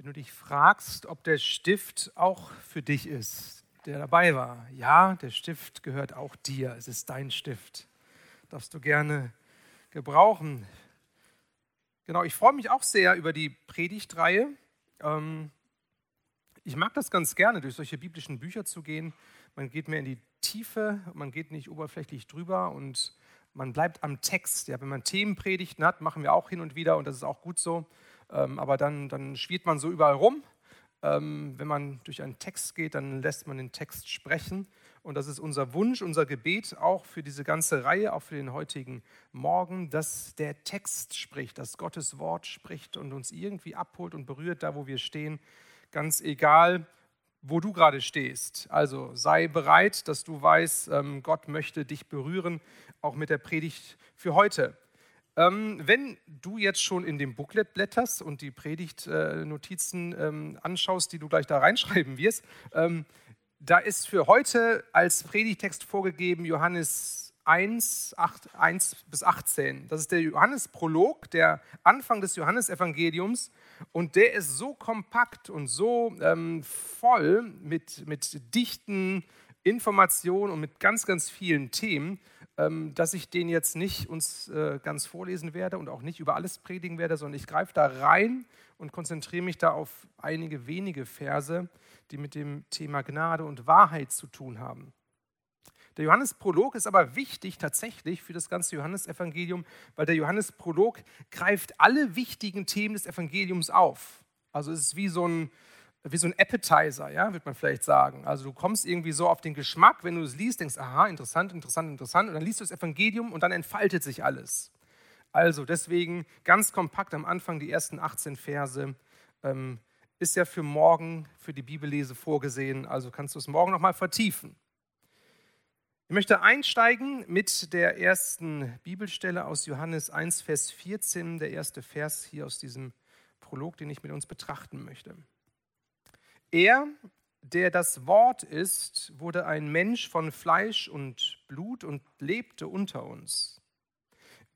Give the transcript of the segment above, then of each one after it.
Wenn du dich fragst, ob der Stift auch für dich ist, der dabei war, ja, der Stift gehört auch dir. Es ist dein Stift. Darfst du gerne gebrauchen. Genau, ich freue mich auch sehr über die Predigtreihe. Ähm, ich mag das ganz gerne, durch solche biblischen Bücher zu gehen. Man geht mehr in die Tiefe, man geht nicht oberflächlich drüber und man bleibt am Text. Ja, wenn man Themenpredigten hat, machen wir auch hin und wieder und das ist auch gut so. Ähm, aber dann, dann schwirrt man so überall rum. Ähm, wenn man durch einen Text geht, dann lässt man den Text sprechen. Und das ist unser Wunsch, unser Gebet auch für diese ganze Reihe, auch für den heutigen Morgen, dass der Text spricht, dass Gottes Wort spricht und uns irgendwie abholt und berührt, da wo wir stehen. Ganz egal, wo du gerade stehst. Also sei bereit, dass du weißt, ähm, Gott möchte dich berühren, auch mit der Predigt für heute. Ähm, wenn du jetzt schon in dem Booklet blätterst und die Predigtnotizen ähm, anschaust, die du gleich da reinschreiben wirst, ähm, da ist für heute als Predigtext vorgegeben Johannes 1, 8, 1 bis 18. Das ist der Johannesprolog, der Anfang des Johannesevangeliums. Und der ist so kompakt und so ähm, voll mit, mit dichten Informationen und mit ganz, ganz vielen Themen, dass ich den jetzt nicht uns äh, ganz vorlesen werde und auch nicht über alles predigen werde, sondern ich greife da rein und konzentriere mich da auf einige wenige Verse, die mit dem Thema Gnade und Wahrheit zu tun haben. Der Johannesprolog ist aber wichtig tatsächlich für das ganze Johannesevangelium, weil der Johannesprolog greift alle wichtigen Themen des Evangeliums auf. Also es ist wie so ein, wie so ein Appetizer, ja, wird man vielleicht sagen. Also du kommst irgendwie so auf den Geschmack, wenn du es liest, denkst, aha, interessant, interessant, interessant, und dann liest du das Evangelium und dann entfaltet sich alles. Also deswegen ganz kompakt am Anfang die ersten 18 Verse ähm, ist ja für morgen, für die Bibellese vorgesehen, also kannst du es morgen nochmal vertiefen. Ich möchte einsteigen mit der ersten Bibelstelle aus Johannes 1, Vers 14, der erste Vers hier aus diesem Prolog, den ich mit uns betrachten möchte. Er, der das Wort ist, wurde ein Mensch von Fleisch und Blut und lebte unter uns.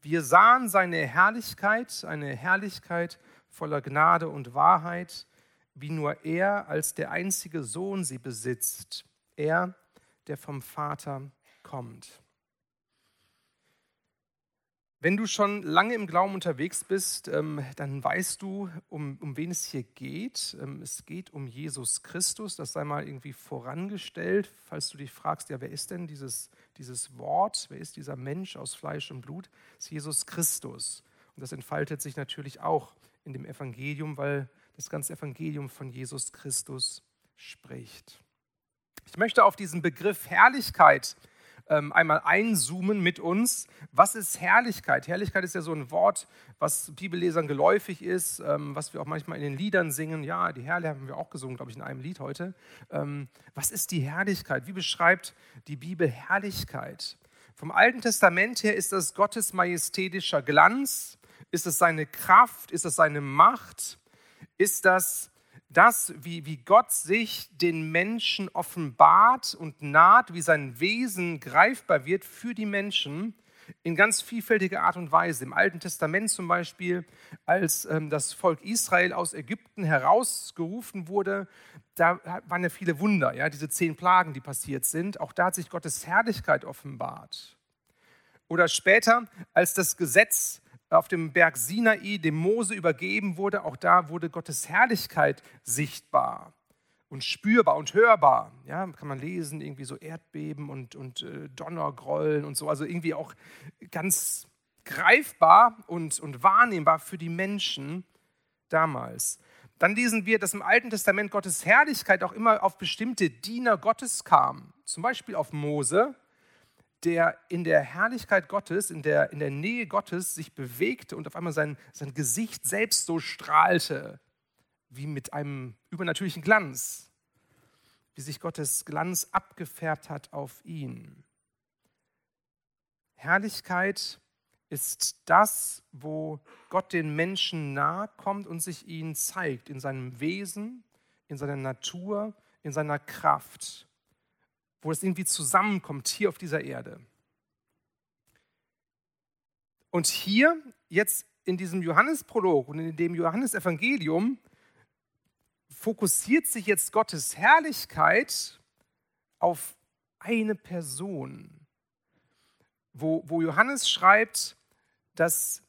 Wir sahen seine Herrlichkeit, eine Herrlichkeit voller Gnade und Wahrheit, wie nur er als der einzige Sohn sie besitzt, er, der vom Vater kommt. Wenn du schon lange im Glauben unterwegs bist, ähm, dann weißt du, um, um wen es hier geht. Ähm, es geht um Jesus Christus. Das sei mal irgendwie vorangestellt. Falls du dich fragst, ja, wer ist denn dieses, dieses Wort? Wer ist dieser Mensch aus Fleisch und Blut? Das ist Jesus Christus. Und das entfaltet sich natürlich auch in dem Evangelium, weil das ganze Evangelium von Jesus Christus spricht. Ich möchte auf diesen Begriff Herrlichkeit ähm, einmal einzoomen mit uns. Was ist Herrlichkeit? Herrlichkeit ist ja so ein Wort, was Bibellesern geläufig ist, ähm, was wir auch manchmal in den Liedern singen. Ja, die Herrlichkeit haben wir auch gesungen, glaube ich, in einem Lied heute. Ähm, was ist die Herrlichkeit? Wie beschreibt die Bibel Herrlichkeit? Vom Alten Testament her ist das Gottes majestätischer Glanz. Ist es seine Kraft? Ist es seine Macht? Ist das das, wie, wie Gott sich den Menschen offenbart und naht, wie sein Wesen greifbar wird für die Menschen in ganz vielfältiger Art und Weise. Im Alten Testament zum Beispiel, als ähm, das Volk Israel aus Ägypten herausgerufen wurde, da waren ja viele Wunder, ja, diese zehn Plagen, die passiert sind. Auch da hat sich Gottes Herrlichkeit offenbart. Oder später, als das Gesetz auf dem Berg Sinai dem Mose übergeben wurde, auch da wurde Gottes Herrlichkeit sichtbar und spürbar und hörbar. Ja, kann man lesen, irgendwie so Erdbeben und, und äh, Donnergrollen und so, also irgendwie auch ganz greifbar und, und wahrnehmbar für die Menschen damals. Dann lesen wir, dass im Alten Testament Gottes Herrlichkeit auch immer auf bestimmte Diener Gottes kam. Zum Beispiel auf Mose, der in der Herrlichkeit Gottes, in der, in der Nähe Gottes sich bewegte und auf einmal sein, sein Gesicht selbst so strahlte, wie mit einem übernatürlichen Glanz, wie sich Gottes Glanz abgefärbt hat auf ihn. Herrlichkeit ist das, wo Gott den Menschen nahe kommt und sich ihnen zeigt, in seinem Wesen, in seiner Natur, in seiner Kraft wo es irgendwie zusammenkommt hier auf dieser Erde. Und hier, jetzt in diesem Johannesprolog und in dem Johannesevangelium, fokussiert sich jetzt Gottes Herrlichkeit auf eine Person, wo, wo Johannes schreibt, dass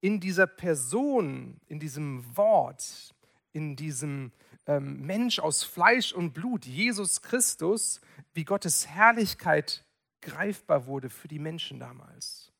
in dieser Person, in diesem Wort, in diesem ähm, Mensch aus Fleisch und Blut, Jesus Christus, wie Gottes Herrlichkeit greifbar wurde für die Menschen damals.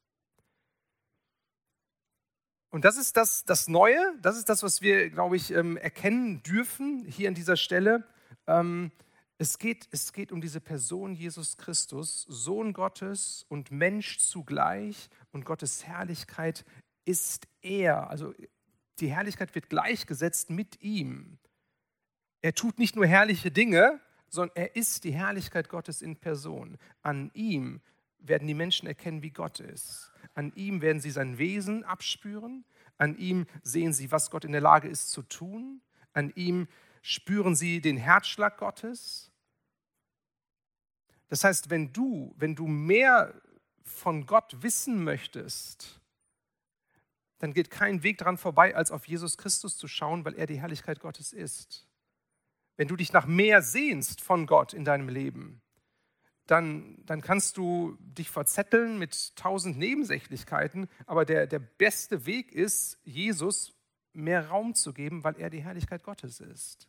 Und das ist das, das Neue, das ist das, was wir, glaube ich, ähm, erkennen dürfen hier an dieser Stelle. Ähm, es geht, es geht um diese Person Jesus Christus, Sohn Gottes und Mensch zugleich. Und Gottes Herrlichkeit ist er. Also die Herrlichkeit wird gleichgesetzt mit ihm. Er tut nicht nur herrliche Dinge, sondern er ist die Herrlichkeit Gottes in Person. An ihm werden die Menschen erkennen, wie Gott ist. An ihm werden sie sein Wesen abspüren. An ihm sehen sie, was Gott in der Lage ist zu tun. An ihm spüren sie den Herzschlag Gottes. Das heißt, wenn du, wenn du mehr von Gott wissen möchtest, dann geht kein Weg daran vorbei, als auf Jesus Christus zu schauen, weil er die Herrlichkeit Gottes ist. Wenn du dich nach mehr sehnst von Gott in deinem Leben, dann, dann kannst du dich verzetteln mit tausend Nebensächlichkeiten, aber der, der beste Weg ist, Jesus mehr Raum zu geben, weil er die Herrlichkeit Gottes ist.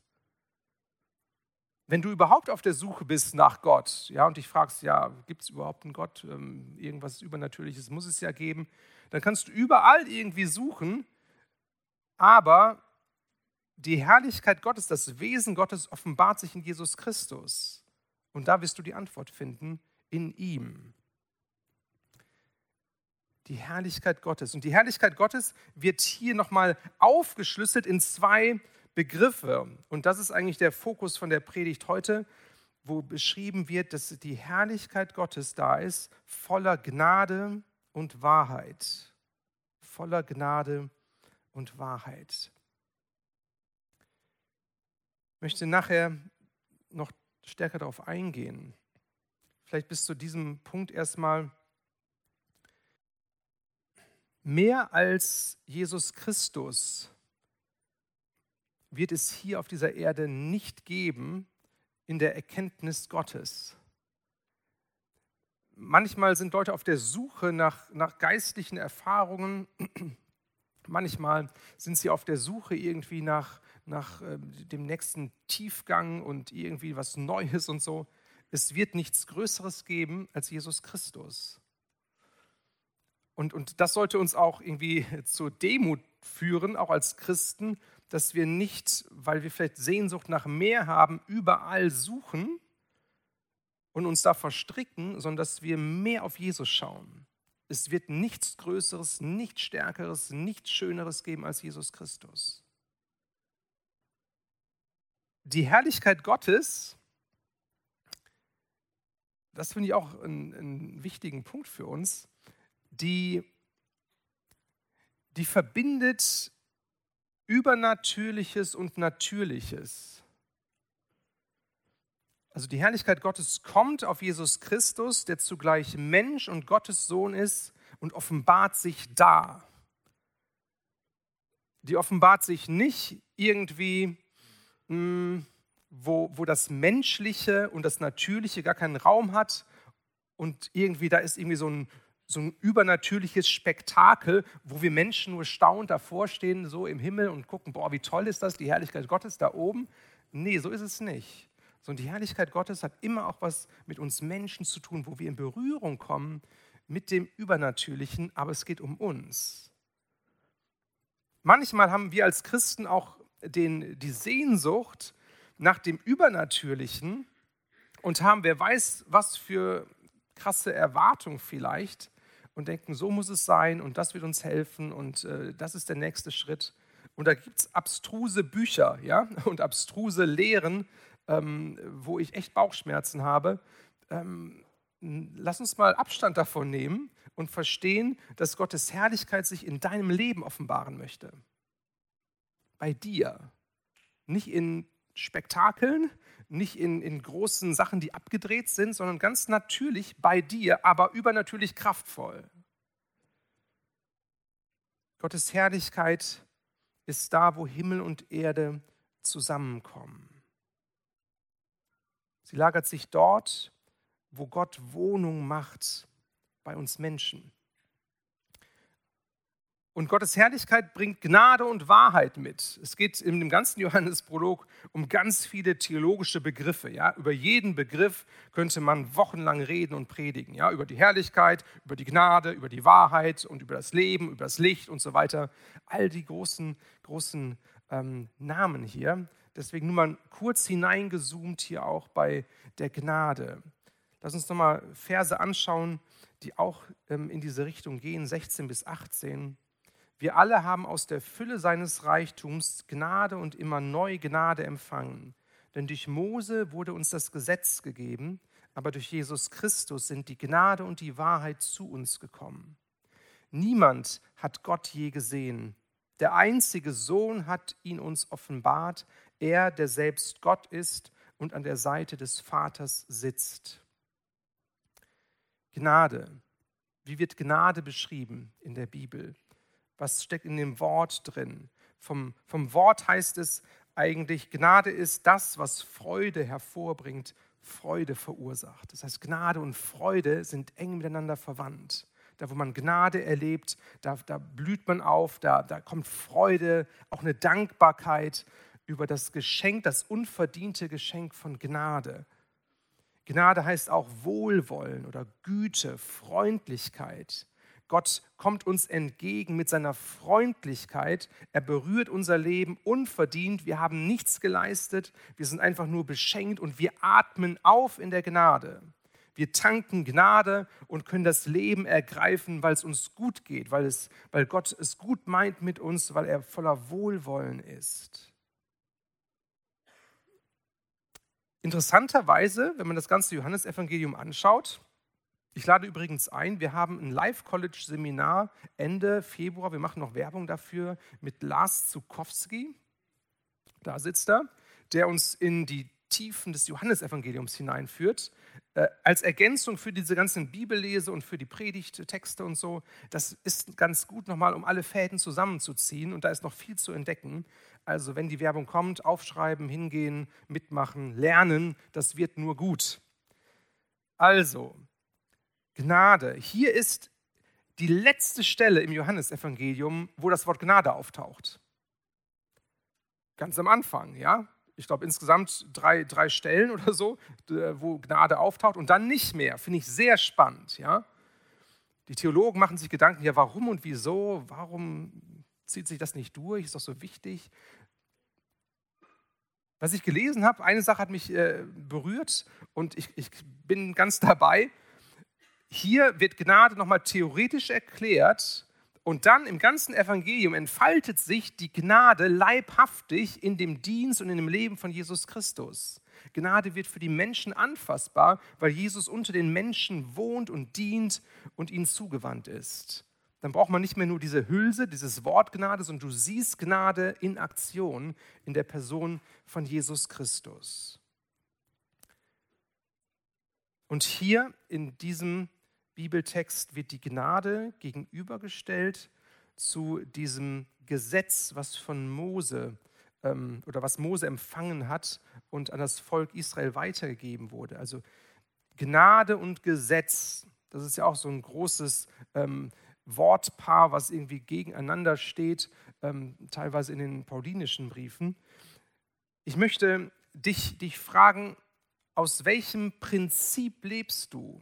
Wenn du überhaupt auf der Suche bist nach Gott, ja, und dich fragst, ja, gibt es überhaupt einen Gott? Ähm, irgendwas Übernatürliches muss es ja geben. Dann kannst du überall irgendwie suchen, aber die Herrlichkeit Gottes, das Wesen Gottes offenbart sich in Jesus Christus. Und da wirst du die Antwort finden in ihm. Die Herrlichkeit Gottes. Und die Herrlichkeit Gottes wird hier nochmal aufgeschlüsselt in zwei Begriffe. Und das ist eigentlich der Fokus von der Predigt heute, wo beschrieben wird, dass die Herrlichkeit Gottes da ist, voller Gnade und Wahrheit. Voller Gnade und Wahrheit. Möchte nachher noch stärker darauf eingehen. Vielleicht bis zu diesem Punkt erstmal. Mehr als Jesus Christus wird es hier auf dieser Erde nicht geben in der Erkenntnis Gottes. Manchmal sind Leute auf der Suche nach, nach geistlichen Erfahrungen. Manchmal sind sie auf der Suche irgendwie nach, nach äh, dem nächsten Tiefgang und irgendwie was Neues und so. Es wird nichts Größeres geben als Jesus Christus. Und, und das sollte uns auch irgendwie zur Demut führen, auch als Christen, dass wir nicht, weil wir vielleicht Sehnsucht nach mehr haben, überall suchen und uns da verstricken, sondern dass wir mehr auf Jesus schauen. Es wird nichts Größeres, nichts Stärkeres, nichts Schöneres geben als Jesus Christus. Die Herrlichkeit Gottes, das finde ich auch einen, wichtigen Punkt für uns, die, die verbindet Übernatürliches und Natürliches. Also die Herrlichkeit Gottes kommt auf Jesus Christus, der zugleich Mensch und Gottes Sohn ist und offenbart sich da. Die offenbart sich nicht irgendwie, hm, wo, wo das Menschliche und das Natürliche gar keinen Raum hat und irgendwie da ist irgendwie so ein so ein übernatürliches Spektakel, wo wir Menschen nur staunend davor stehen, so im Himmel und gucken, boah, wie toll ist das, die Herrlichkeit Gottes da oben. Nee, so ist es nicht. Sondern die Herrlichkeit Gottes hat immer auch was mit uns Menschen zu tun, wo wir in Berührung kommen mit dem Übernatürlichen, aber es geht um uns. Manchmal haben wir als Christen auch den, die Sehnsucht nach dem Übernatürlichen und haben, wer weiß, was für krasse Erwartung vielleicht, und denken, so muss es sein und das wird uns helfen und äh, das ist der nächste Schritt. Und da gibt es abstruse Bücher ja? und abstruse Lehren, ähm, wo ich echt Bauchschmerzen habe. Ähm, lass uns mal Abstand davon nehmen und verstehen, dass Gottes Herrlichkeit sich in deinem Leben offenbaren möchte. Bei dir. Nicht in Spektakeln, nicht in, in großen Sachen, die abgedreht sind, sondern ganz natürlich bei dir, aber übernatürlich kraftvoll. Gottes Herrlichkeit ist da, wo Himmel und Erde zusammenkommen. Sie lagert sich dort, wo Gott Wohnung macht bei uns Menschen. Und Gottes Herrlichkeit bringt Gnade und Wahrheit mit. Es geht in dem ganzen Johannesprolog um ganz viele theologische Begriffe. Ja? Über jeden Begriff könnte man wochenlang reden und predigen. Ja? Über die Herrlichkeit, über die Gnade, über die Wahrheit und über das Leben, über das Licht und so weiter. All die großen, großen ähm, Namen hier. Deswegen nur mal kurz hineingezoomt hier auch bei der Gnade. Lass uns nochmal Verse anschauen, die auch ähm, in diese Richtung gehen, 16 bis 18. Wir alle haben aus der Fülle seines Reichtums Gnade und immer neu Gnade empfangen. Denn durch Mose wurde uns das Gesetz gegeben, aber durch Jesus Christus sind die Gnade und die Wahrheit zu uns gekommen. Niemand hat Gott je gesehen. Der einzige Sohn hat ihn uns offenbart, er, der selbst Gott ist und an der Seite des Vaters sitzt. Gnade. Wie wird Gnade beschrieben in der Bibel? Was steckt in dem Wort drin? Vom, vom Wort heißt es eigentlich, Gnade ist das, was Freude hervorbringt, Freude verursacht. Das heißt, Gnade und Freude sind eng miteinander verwandt. Da, wo man Gnade erlebt, da, da blüht man auf, da, da kommt Freude, auch eine Dankbarkeit über das Geschenk, das unverdiente Geschenk von Gnade. Gnade heißt auch Wohlwollen oder Güte, Freundlichkeit. Gott kommt uns entgegen mit seiner Freundlichkeit. Er berührt unser Leben unverdient. Wir haben nichts geleistet. Wir sind einfach nur beschenkt und wir atmen auf in der Gnade. Wir tanken Gnade und können das Leben ergreifen, weil es uns gut geht, weil, es, weil Gott es gut meint mit uns, weil er voller Wohlwollen ist. Interessanterweise, wenn man das ganze Johannesevangelium anschaut, ich lade übrigens ein, wir haben ein Live-College-Seminar Ende Februar, wir machen noch Werbung dafür, mit Lars Zukowski, da sitzt er, der uns in die Tiefen des Johannesevangeliums hineinführt, äh, als Ergänzung für diese ganzen Bibellese und für die Predigttexte und so. Das ist ganz gut nochmal, um alle Fäden zusammenzuziehen und da ist noch viel zu entdecken. Also wenn die Werbung kommt, aufschreiben, hingehen, mitmachen, lernen, das wird nur gut. Also, Gnade. Hier ist die letzte Stelle im Johannesevangelium, wo das Wort Gnade auftaucht. Ganz am Anfang, ja. Ich glaube insgesamt drei, drei Stellen oder so, wo Gnade auftaucht und dann nicht mehr. Finde ich sehr spannend, ja. Die Theologen machen sich Gedanken, ja, warum und wieso? Warum zieht sich das nicht durch? Ist doch so wichtig. Was ich gelesen habe, eine Sache hat mich äh, berührt und ich, ich bin ganz dabei hier wird Gnade nochmal theoretisch erklärt und dann im ganzen Evangelium entfaltet sich die Gnade leibhaftig in dem Dienst und in dem Leben von Jesus Christus. Gnade wird für die Menschen anfassbar, weil Jesus unter den Menschen wohnt und dient und ihnen zugewandt ist. Dann braucht man nicht mehr nur diese Hülse, dieses Wort Gnade, sondern du siehst Gnade in Aktion in der Person von Jesus Christus. Und hier in diesem Bibeltext wird die Gnade gegenübergestellt zu diesem Gesetz, was von Mose ähm, oder was Mose empfangen hat und an das Volk Israel weitergegeben wurde. Also Gnade und Gesetz, das ist ja auch so ein großes ähm, Wortpaar, was irgendwie gegeneinander steht, ähm, teilweise in den paulinischen Briefen. Ich möchte dich, dich fragen, aus welchem Prinzip lebst du?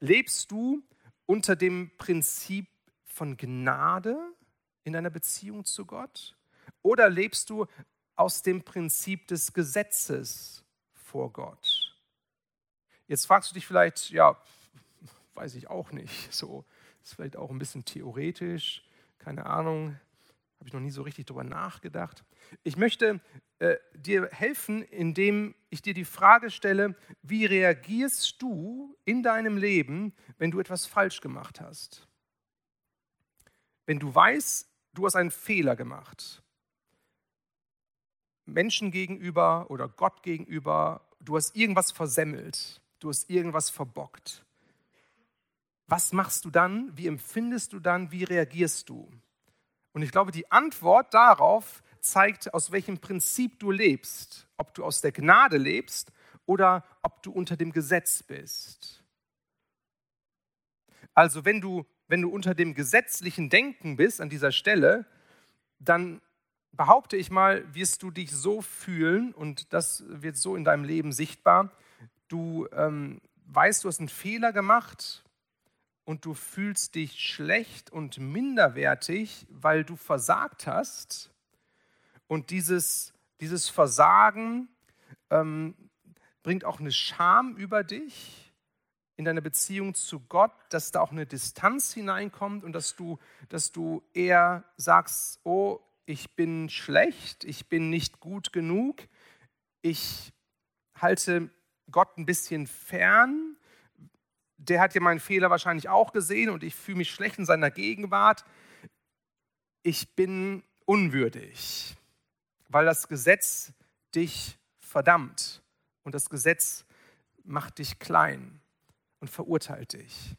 Lebst du unter dem Prinzip von Gnade in deiner Beziehung zu Gott? Oder lebst du aus dem Prinzip des Gesetzes vor Gott? Jetzt fragst du dich vielleicht, ja, weiß ich auch nicht, so ist vielleicht auch ein bisschen theoretisch, keine Ahnung, habe ich noch nie so richtig darüber nachgedacht. Ich möchte äh, dir helfen, indem ich dir die Frage stelle, wie reagierst du in deinem Leben, wenn du etwas falsch gemacht hast? Wenn du weißt, du hast einen Fehler gemacht. Menschen gegenüber oder Gott gegenüber, du hast irgendwas versemmelt, du hast irgendwas verbockt. Was machst du dann? Wie empfindest du dann? Wie reagierst du? Und ich glaube, die Antwort darauf zeigt, aus welchem Prinzip du lebst, ob du aus der Gnade lebst oder ob du unter dem Gesetz bist. Also wenn du, wenn du unter dem gesetzlichen Denken bist an dieser Stelle, dann behaupte ich mal, wirst du dich so fühlen und das wird so in deinem Leben sichtbar. Du ähm, weißt, du hast einen Fehler gemacht und du fühlst dich schlecht und minderwertig, weil du versagt hast. Und dieses, dieses Versagen ähm, bringt auch eine Scham über dich in deiner Beziehung zu Gott, dass da auch eine Distanz hineinkommt und dass du, dass du eher sagst, oh, ich bin schlecht, ich bin nicht gut genug, ich halte Gott ein bisschen fern. Der hat ja meinen Fehler wahrscheinlich auch gesehen und ich fühle mich schlecht in seiner Gegenwart. Ich bin unwürdig, weil das Gesetz dich verdammt und das Gesetz macht dich klein und verurteilt dich.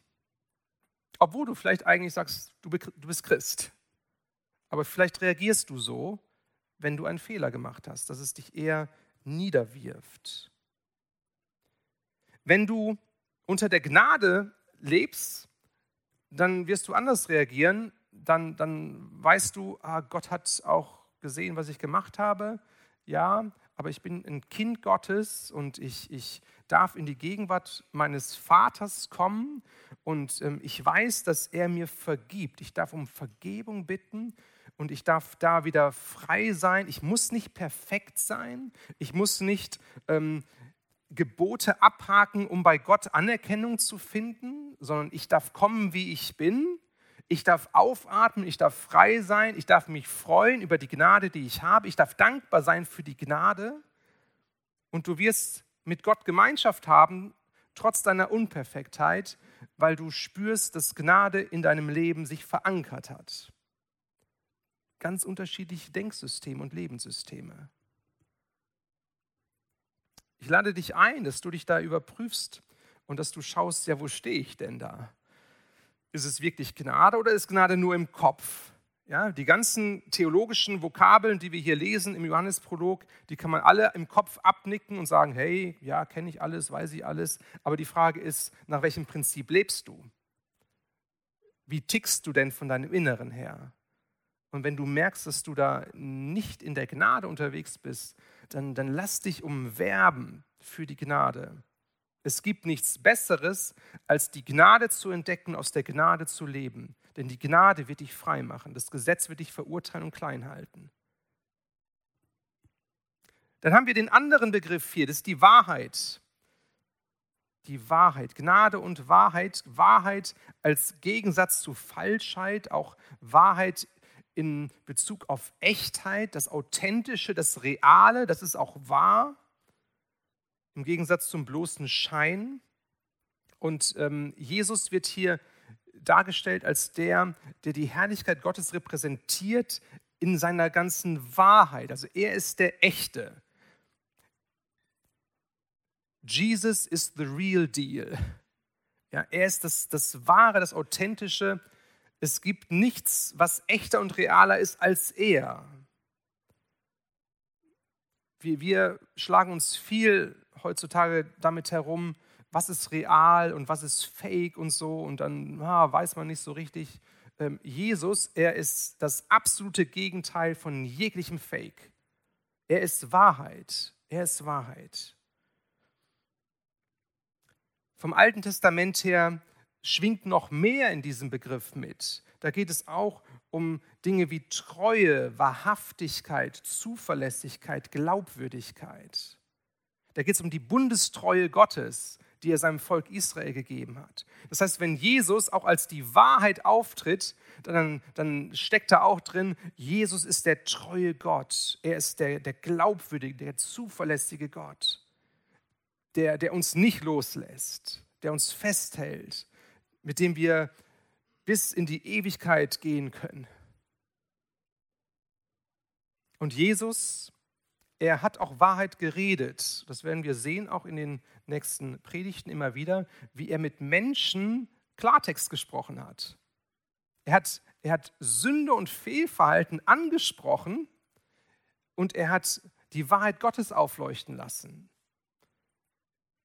Obwohl du vielleicht eigentlich sagst, du bist Christ. Aber vielleicht reagierst du so, wenn du einen Fehler gemacht hast, dass es dich eher niederwirft. Wenn du unter der Gnade lebst, dann wirst du anders reagieren. Dann, dann weißt du, ah, Gott hat auch gesehen, was ich gemacht habe. Ja, aber ich bin ein Kind Gottes und ich, ich darf in die Gegenwart meines Vaters kommen und ähm, ich weiß, dass er mir vergibt. Ich darf um Vergebung bitten und ich darf da wieder frei sein. Ich muss nicht perfekt sein. Ich muss nicht ähm, Gebote abhaken, um bei Gott Anerkennung zu finden, sondern ich darf kommen, wie ich bin. Ich darf aufatmen, ich darf frei sein, ich darf mich freuen über die Gnade, die ich habe. Ich darf dankbar sein für die Gnade. Und du wirst mit Gott Gemeinschaft haben, trotz deiner Unperfektheit, weil du spürst, dass Gnade in deinem Leben sich verankert hat ganz unterschiedliche Denksysteme und Lebenssysteme. Ich lade dich ein, dass du dich da überprüfst und dass du schaust, ja, wo stehe ich denn da? Ist es wirklich Gnade oder ist Gnade nur im Kopf? Ja, die ganzen theologischen Vokabeln, die wir hier lesen im Johannesprolog, die kann man alle im Kopf abnicken und sagen, hey, ja, kenne ich alles, weiß ich alles. Aber die Frage ist, nach welchem Prinzip lebst du? Wie tickst du denn von deinem Inneren her? Und wenn du merkst, dass du da nicht in der Gnade unterwegs bist, dann, dann lass dich umwerben für die Gnade. Es gibt nichts Besseres, als die Gnade zu entdecken, aus der Gnade zu leben. Denn die Gnade wird dich frei machen. Das Gesetz wird dich verurteilen und klein halten. Dann haben wir den anderen Begriff hier, das ist die Wahrheit. Die Wahrheit, Gnade und Wahrheit, Wahrheit als Gegensatz zu Falschheit, auch Wahrheit in Bezug auf Echtheit, das Authentische, das Reale, das ist auch wahr, im Gegensatz zum bloßen Schein. Und ähm, Jesus wird hier dargestellt als der, der die Herrlichkeit Gottes repräsentiert in seiner ganzen Wahrheit. Also er ist der Echte. Jesus is the real deal. Ja, er ist das, das Wahre, das Authentische, es gibt nichts, was echter und realer ist als er. Wir, wir schlagen uns viel heutzutage damit herum, was ist real und was ist fake und so. Und dann ah, weiß man nicht so richtig. Ähm, Jesus, er ist das absolute Gegenteil von jeglichem Fake. Er ist Wahrheit. Er ist Wahrheit. Vom Alten Testament her schwingt noch mehr in diesem Begriff mit. Da geht es auch um Dinge wie Treue, Wahrhaftigkeit, Zuverlässigkeit, Glaubwürdigkeit. Da geht es um die Bundestreue Gottes, die er seinem Volk Israel gegeben hat. Das heißt, wenn Jesus auch als die Wahrheit auftritt, dann, dann steckt da auch drin, Jesus ist der treue Gott. Er ist der, der glaubwürdige, der zuverlässige Gott, der, der uns nicht loslässt, der uns festhält, mit dem wir bis in die Ewigkeit gehen können. Und Jesus, er hat auch Wahrheit geredet. Das werden wir sehen, auch in den nächsten Predigten immer wieder, wie er mit Menschen Klartext gesprochen hat. Er hat, er hat Sünde und Fehlverhalten angesprochen, und er hat die Wahrheit Gottes aufleuchten lassen.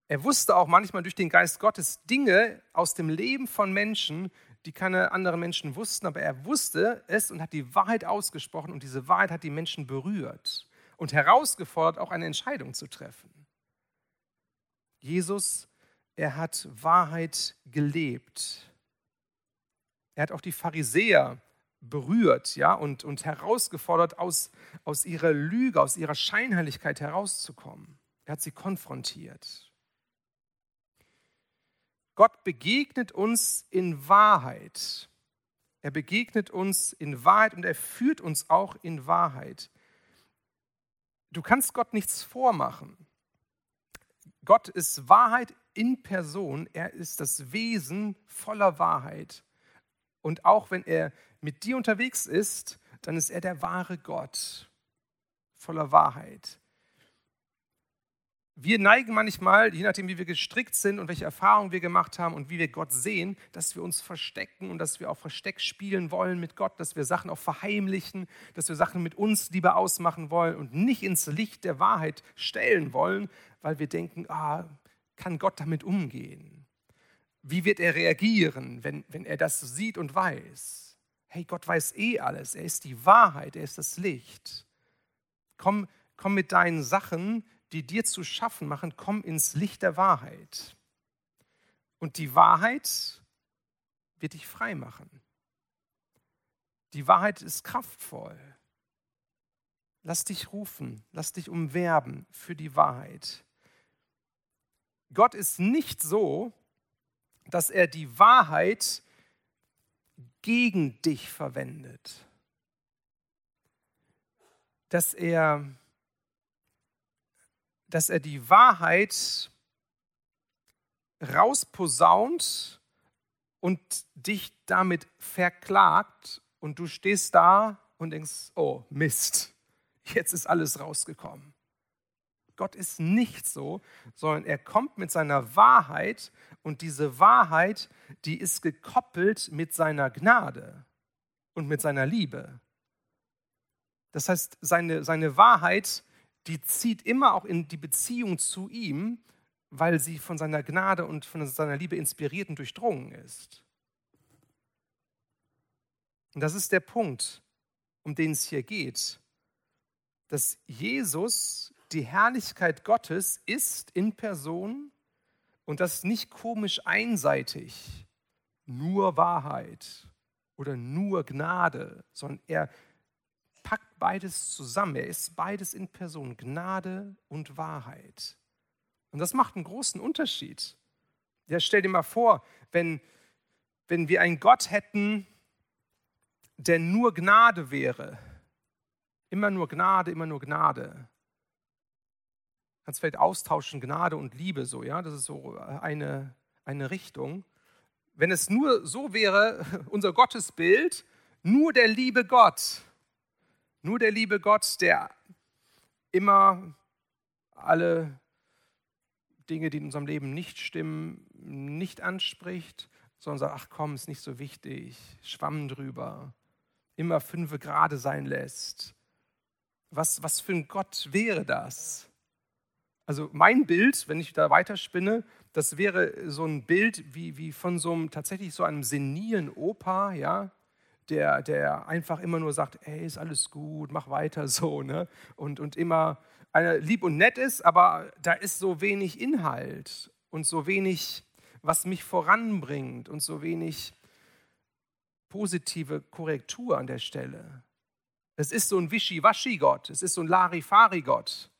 Er wusste auch manchmal durch den Geist Gottes Dinge aus dem Leben von Menschen, die keine anderen Menschen wussten, aber er wusste es und hat die Wahrheit ausgesprochen und diese Wahrheit hat die Menschen berührt und herausgefordert, auch eine Entscheidung zu treffen. Jesus, er hat Wahrheit gelebt. Er hat auch die Pharisäer berührt ja, und, und herausgefordert, aus, aus ihrer Lüge, aus ihrer Scheinheiligkeit herauszukommen. Er hat sie konfrontiert. Gott begegnet uns in Wahrheit. Er begegnet uns in Wahrheit und er führt uns auch in Wahrheit. Du kannst Gott nichts vormachen. Gott ist Wahrheit in Person. Er ist das Wesen voller Wahrheit. Und auch wenn er mit dir unterwegs ist, dann ist er der wahre Gott, voller Wahrheit. Wir neigen manchmal, je nachdem, wie wir gestrickt sind und welche Erfahrungen wir gemacht haben und wie wir Gott sehen, dass wir uns verstecken und dass wir auch Versteck spielen wollen mit Gott, dass wir Sachen auch verheimlichen, dass wir Sachen mit uns lieber ausmachen wollen und nicht ins Licht der Wahrheit stellen wollen, weil wir denken, ah, kann Gott damit umgehen? Wie wird er reagieren, wenn, wenn er das sieht und weiß? Hey, Gott weiß eh alles. Er ist die Wahrheit, er ist das Licht. Komm, komm mit deinen Sachen, die dir zu schaffen machen, komm ins Licht der Wahrheit. Und die Wahrheit wird dich frei machen. Die Wahrheit ist kraftvoll. Lass dich rufen, lass dich umwerben für die Wahrheit. Gott ist nicht so, dass er die Wahrheit gegen dich verwendet. Dass er, dass er die Wahrheit rausposaunt und dich damit verklagt und du stehst da und denkst, oh Mist, jetzt ist alles rausgekommen. Gott ist nicht so, sondern er kommt mit seiner Wahrheit und diese Wahrheit, die ist gekoppelt mit seiner Gnade und mit seiner Liebe. Das heißt, seine, seine Wahrheit, die zieht immer auch in die Beziehung zu ihm, weil sie von seiner Gnade und von seiner Liebe inspiriert und durchdrungen ist. Und das ist der Punkt, um den es hier geht, dass Jesus die Herrlichkeit Gottes ist in Person und das nicht komisch einseitig, nur Wahrheit oder nur Gnade, sondern er packt beides zusammen. Er ist beides in Person, Gnade und Wahrheit. Und das macht einen großen Unterschied. Ja, stell dir mal vor, wenn, wenn wir einen Gott hätten, der nur Gnade wäre, immer nur Gnade, immer nur Gnade, kannst vielleicht austauschen, Gnade und Liebe so, ja, das ist so eine, eine Richtung. Wenn es nur so wäre, unser Gottesbild, nur der liebe Gott, nur der liebe Gott, der immer alle Dinge, die in unserem Leben nicht stimmen, nicht anspricht, sondern sagt, ach komm, ist nicht so wichtig, schwamm drüber, immer fünfe gerade sein lässt. Was, was für ein Gott wäre das? Also mein Bild, wenn ich da weiterspinne, das wäre so ein Bild wie, wie von so einem tatsächlich so einem senilen Opa, ja, der, der einfach immer nur sagt, ey, ist alles gut, mach weiter so, ne? Und, und immer einer lieb und nett ist, aber da ist so wenig Inhalt und so wenig, was mich voranbringt und so wenig positive Korrektur an der Stelle. Es ist so ein Wischi-Waschi-Gott, es ist so ein Larifari-Gott.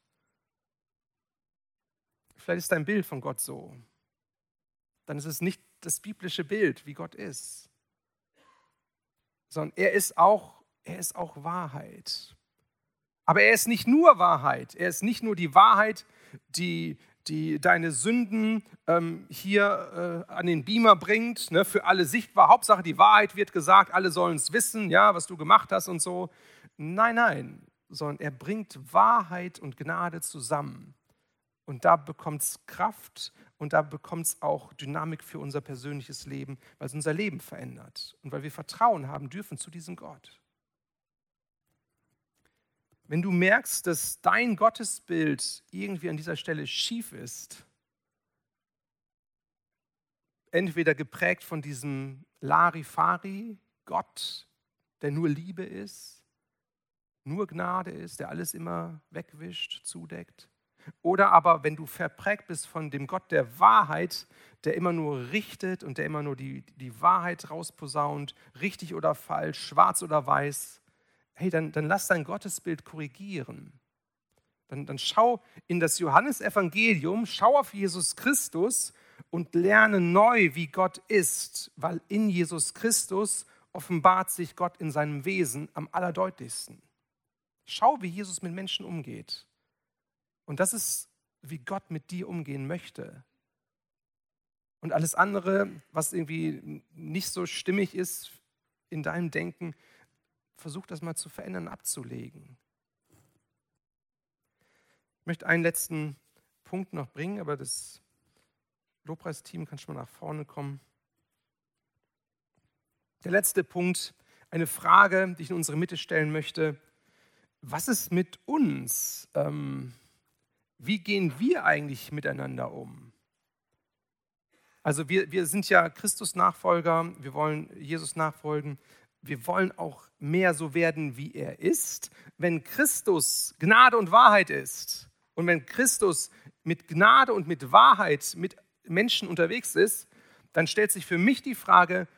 Vielleicht ist dein Bild von Gott so. Dann ist es nicht das biblische Bild, wie Gott ist, sondern er ist auch, er ist auch Wahrheit. Aber er ist nicht nur Wahrheit. Er ist nicht nur die Wahrheit, die, die deine Sünden ähm, hier äh, an den Beamer bringt, ne, für alle sichtbar. Hauptsache, die Wahrheit wird gesagt, alle sollen es wissen, ja, was du gemacht hast und so. Nein, nein, sondern er bringt Wahrheit und Gnade zusammen. Und da bekommt es Kraft und da bekommt es auch Dynamik für unser persönliches Leben, weil es unser Leben verändert und weil wir Vertrauen haben dürfen zu diesem Gott. Wenn du merkst, dass dein Gottesbild irgendwie an dieser Stelle schief ist, entweder geprägt von diesem Larifari, Gott, der nur Liebe ist, nur Gnade ist, der alles immer wegwischt, zudeckt. Oder aber, wenn du verprägt bist von dem Gott der Wahrheit, der immer nur richtet und der immer nur die, die Wahrheit rausposaunt, richtig oder falsch, schwarz oder weiß, hey, dann, dann lass dein Gottesbild korrigieren. Dann, dann schau in das Johannesevangelium, schau auf Jesus Christus und lerne neu, wie Gott ist, weil in Jesus Christus offenbart sich Gott in seinem Wesen am allerdeutlichsten. Schau, wie Jesus mit Menschen umgeht. Und das ist, wie Gott mit dir umgehen möchte. Und alles andere, was irgendwie nicht so stimmig ist in deinem Denken, versuch das mal zu verändern, abzulegen. Ich möchte einen letzten Punkt noch bringen, aber das Lobpreisteam kann schon mal nach vorne kommen. Der letzte Punkt, eine Frage, die ich in unsere Mitte stellen möchte. Was ist mit uns? Ähm, wie gehen wir eigentlich miteinander um? Also wir, wir sind ja Christus-Nachfolger, wir wollen Jesus nachfolgen, wir wollen auch mehr so werden, wie er ist. Wenn Christus Gnade und Wahrheit ist und wenn Christus mit Gnade und mit Wahrheit mit Menschen unterwegs ist, dann stellt sich für mich die Frage,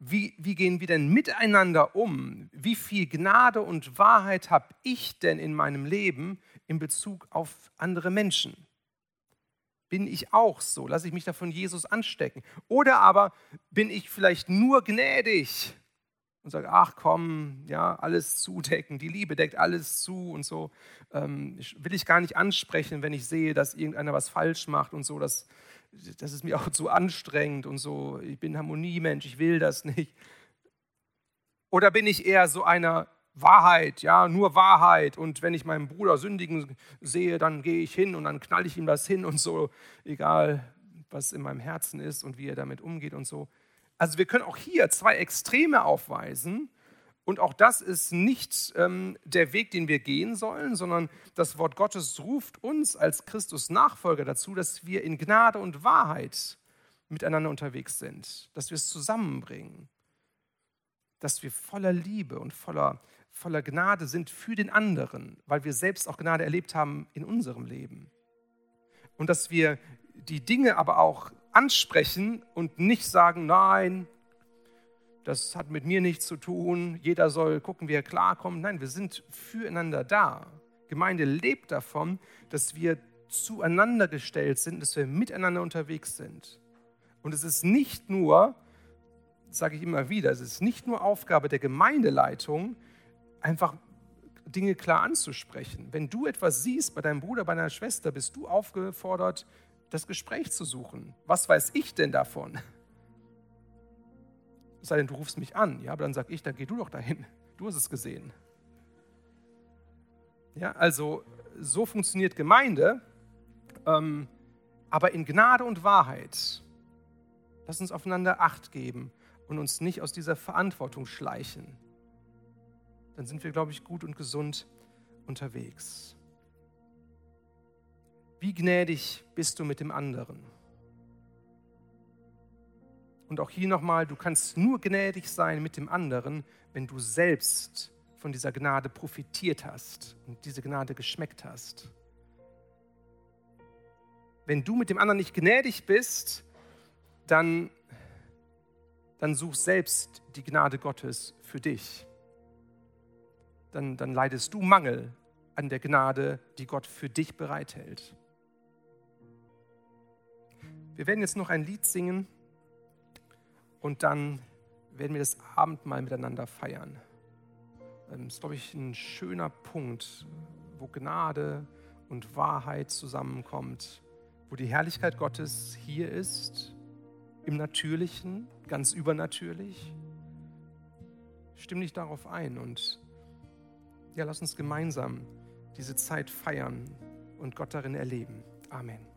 wie, wie gehen wir denn miteinander um? Wie viel Gnade und Wahrheit habe ich denn in meinem Leben in Bezug auf andere Menschen? Bin ich auch so? Lasse ich mich da von Jesus anstecken? Oder aber bin ich vielleicht nur gnädig und sage, ach komm, ja, alles zudecken, die Liebe deckt alles zu und so. Ähm, will ich gar nicht ansprechen, wenn ich sehe, dass irgendeiner was falsch macht und so. Das, das ist mir auch zu anstrengend und so, ich bin Harmoniemensch, ich will das nicht. Oder bin ich eher so einer Wahrheit, ja, nur Wahrheit und wenn ich meinen Bruder sündigen sehe, dann gehe ich hin und dann knall ich ihm das hin und so, egal was in meinem Herzen ist und wie er damit umgeht und so. Also wir können auch hier zwei Extreme aufweisen und auch das ist nicht ähm, der Weg, den wir gehen sollen, sondern das Wort Gottes ruft uns als Christus-Nachfolger dazu, dass wir in Gnade und Wahrheit miteinander unterwegs sind, dass wir es zusammenbringen, dass wir voller Liebe und voller, voller Gnade sind für den anderen, weil wir selbst auch Gnade erlebt haben in unserem Leben. Und dass wir die Dinge aber auch ansprechen und nicht sagen, nein, das hat mit mir nichts zu tun, jeder soll gucken, wie er klarkommt. Nein, wir sind füreinander da. Gemeinde lebt davon, dass wir zueinander gestellt sind, dass wir miteinander unterwegs sind. Und es ist nicht nur, sage ich immer wieder, es ist nicht nur Aufgabe der Gemeindeleitung, einfach Dinge klar anzusprechen. Wenn du etwas siehst bei deinem Bruder, bei deiner Schwester, bist du aufgefordert, das Gespräch zu suchen. Was weiß ich denn davon? Es sei denn, du rufst mich an, ja, aber dann sage ich, dann geh du doch dahin. Du hast es gesehen. Ja, also so funktioniert Gemeinde, ähm, aber in Gnade und Wahrheit. Lass uns aufeinander Acht geben und uns nicht aus dieser Verantwortung schleichen. Dann sind wir, glaube ich, gut und gesund unterwegs. Wie gnädig bist du mit dem anderen? Und auch hier nochmal, du kannst nur gnädig sein mit dem anderen, wenn du selbst von dieser Gnade profitiert hast und diese Gnade geschmeckt hast. Wenn du mit dem anderen nicht gnädig bist, dann, dann such selbst die Gnade Gottes für dich. Dann, dann leidest du Mangel an der Gnade, die Gott für dich bereithält. Wir werden jetzt noch ein Lied singen und dann werden wir das Abendmahl miteinander feiern. Das ähm, ist, glaube ich, ein schöner Punkt, wo Gnade und Wahrheit zusammenkommt, wo die Herrlichkeit Gottes hier ist, im Natürlichen, ganz übernatürlich. Stimm dich darauf ein und ja, lass uns gemeinsam diese Zeit feiern und Gott darin erleben. Amen.